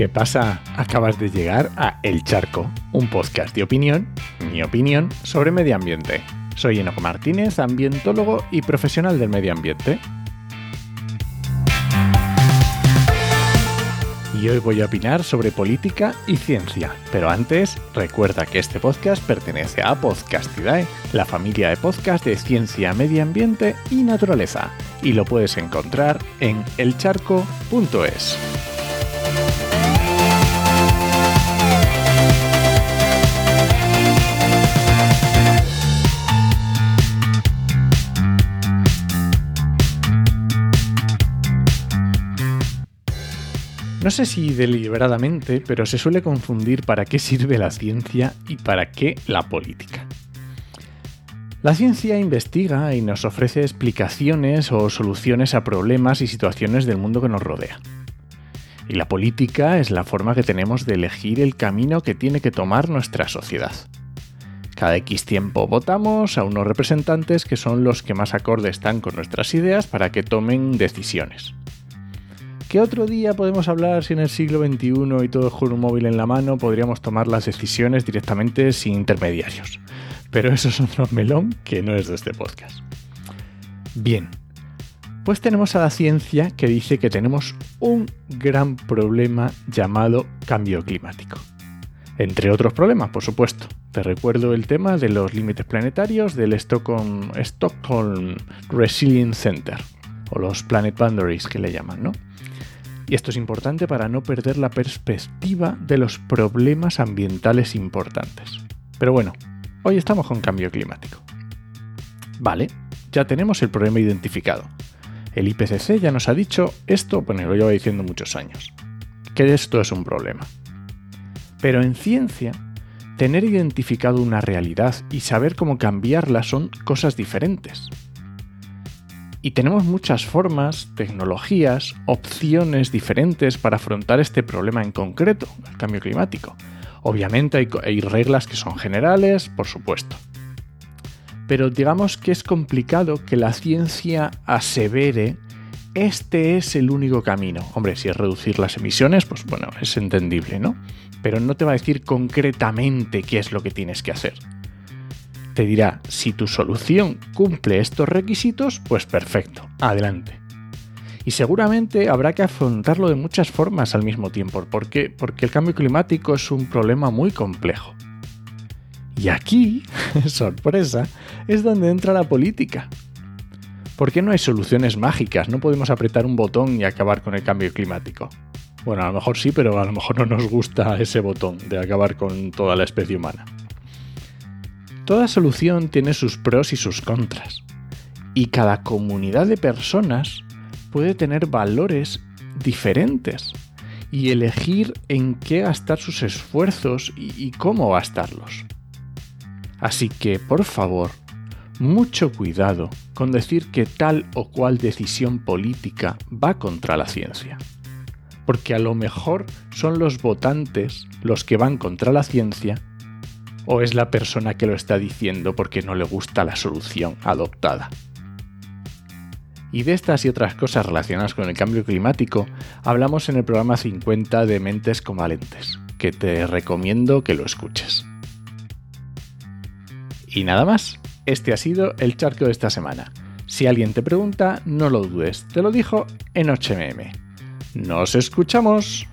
¿Qué pasa? Acabas de llegar a El Charco, un podcast de opinión, mi opinión, sobre medio ambiente. Soy Enoco Martínez, ambientólogo y profesional del medio ambiente. Y hoy voy a opinar sobre política y ciencia. Pero antes, recuerda que este podcast pertenece a Podcastidae, la familia de podcast de ciencia, medio ambiente y naturaleza. Y lo puedes encontrar en elcharco.es. No sé si deliberadamente, pero se suele confundir para qué sirve la ciencia y para qué la política. La ciencia investiga y nos ofrece explicaciones o soluciones a problemas y situaciones del mundo que nos rodea. Y la política es la forma que tenemos de elegir el camino que tiene que tomar nuestra sociedad. Cada X tiempo votamos a unos representantes que son los que más acorde están con nuestras ideas para que tomen decisiones. ¿Qué otro día podemos hablar si en el siglo XXI y todo con un móvil en la mano podríamos tomar las decisiones directamente sin intermediarios? Pero eso es otro melón que no es de este podcast. Bien, pues tenemos a la ciencia que dice que tenemos un gran problema llamado cambio climático. Entre otros problemas, por supuesto. Te recuerdo el tema de los límites planetarios del Stockholm, Stockholm Resilience Center, o los Planet Boundaries que le llaman, ¿no? Y esto es importante para no perder la perspectiva de los problemas ambientales importantes. Pero bueno, hoy estamos con cambio climático. Vale, ya tenemos el problema identificado. El IPCC ya nos ha dicho esto, bueno, lo lleva diciendo muchos años, que esto es un problema. Pero en ciencia, tener identificado una realidad y saber cómo cambiarla son cosas diferentes. Y tenemos muchas formas, tecnologías, opciones diferentes para afrontar este problema en concreto, el cambio climático. Obviamente hay, reglas que son generales, por supuesto. Pero digamos que es complicado que la ciencia asevere este es el único camino. Hombre, si es reducir las emisiones, pues bueno, es entendible, ¿no? Pero no te va a decir concretamente qué es lo que tienes que hacer te dirá, si tu solución cumple estos requisitos, pues perfecto, adelante. Y seguramente habrá que afrontarlo de muchas formas al mismo tiempo, porque, porque el cambio climático es un problema muy complejo. Y aquí, sorpresa, es donde entra la política. ¿Por qué no hay soluciones mágicas? No podemos apretar un botón y acabar con el cambio climático. Bueno, a lo mejor sí, pero a lo mejor no nos gusta ese botón de acabar con toda la especie humana. Toda solución tiene sus pros y sus contras. Y cada comunidad de personas puede tener valores diferentes y elegir en qué gastar sus esfuerzos y, cómo gastarlos. Así que, por favor, mucho cuidado con decir que tal o cual decisión política va contra la ciencia. Porque a lo mejor son los votantes los que van contra la ciencia o es la persona que lo está diciendo porque no le gusta la solución adoptada. Y de estas y otras cosas relacionadas con el cambio climático hablamos en el programa 50 de Mentes Convalentes, que te recomiendo que lo escuches. Y nada más, este ha sido el charco de esta semana. Si alguien te pregunta, no lo dudes, te lo dijo en HMM. ¡Nos escuchamos!